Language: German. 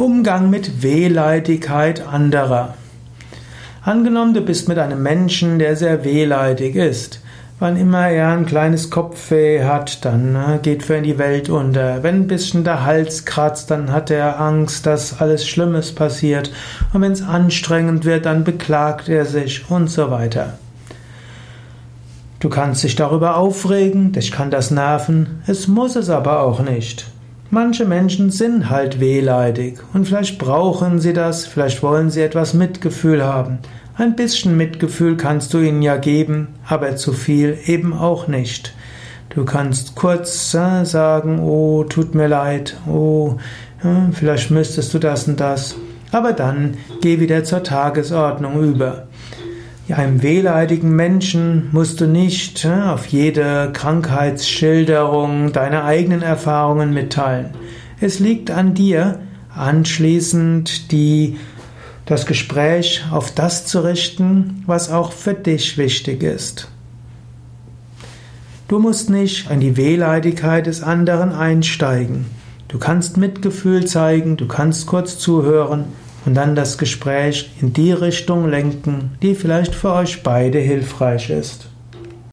Umgang mit Wehleidigkeit anderer. Angenommen, du bist mit einem Menschen, der sehr wehleidig ist. Wann immer er ein kleines Kopfweh hat, dann äh, geht für ihn die Welt unter. Wenn ein bisschen der Hals kratzt, dann hat er Angst, dass alles Schlimmes passiert. Und wenn es anstrengend wird, dann beklagt er sich und so weiter. Du kannst dich darüber aufregen, dich kann das nerven, es muss es aber auch nicht. Manche Menschen sind halt wehleidig und vielleicht brauchen sie das, vielleicht wollen sie etwas Mitgefühl haben. Ein bisschen Mitgefühl kannst du ihnen ja geben, aber zu viel eben auch nicht. Du kannst kurz äh, sagen, oh, tut mir leid, oh, äh, vielleicht müsstest du das und das, aber dann geh wieder zur Tagesordnung über. Einem wehleidigen Menschen musst du nicht äh, auf jede Krankheitsschilderung deine eigenen Erfahrungen mitteilen. Es liegt an dir, anschließend die, das Gespräch auf das zu richten, was auch für dich wichtig ist. Du musst nicht an die Wehleidigkeit des anderen einsteigen. Du kannst Mitgefühl zeigen, du kannst kurz zuhören und dann das Gespräch in die Richtung lenken, die vielleicht für euch beide hilfreich ist.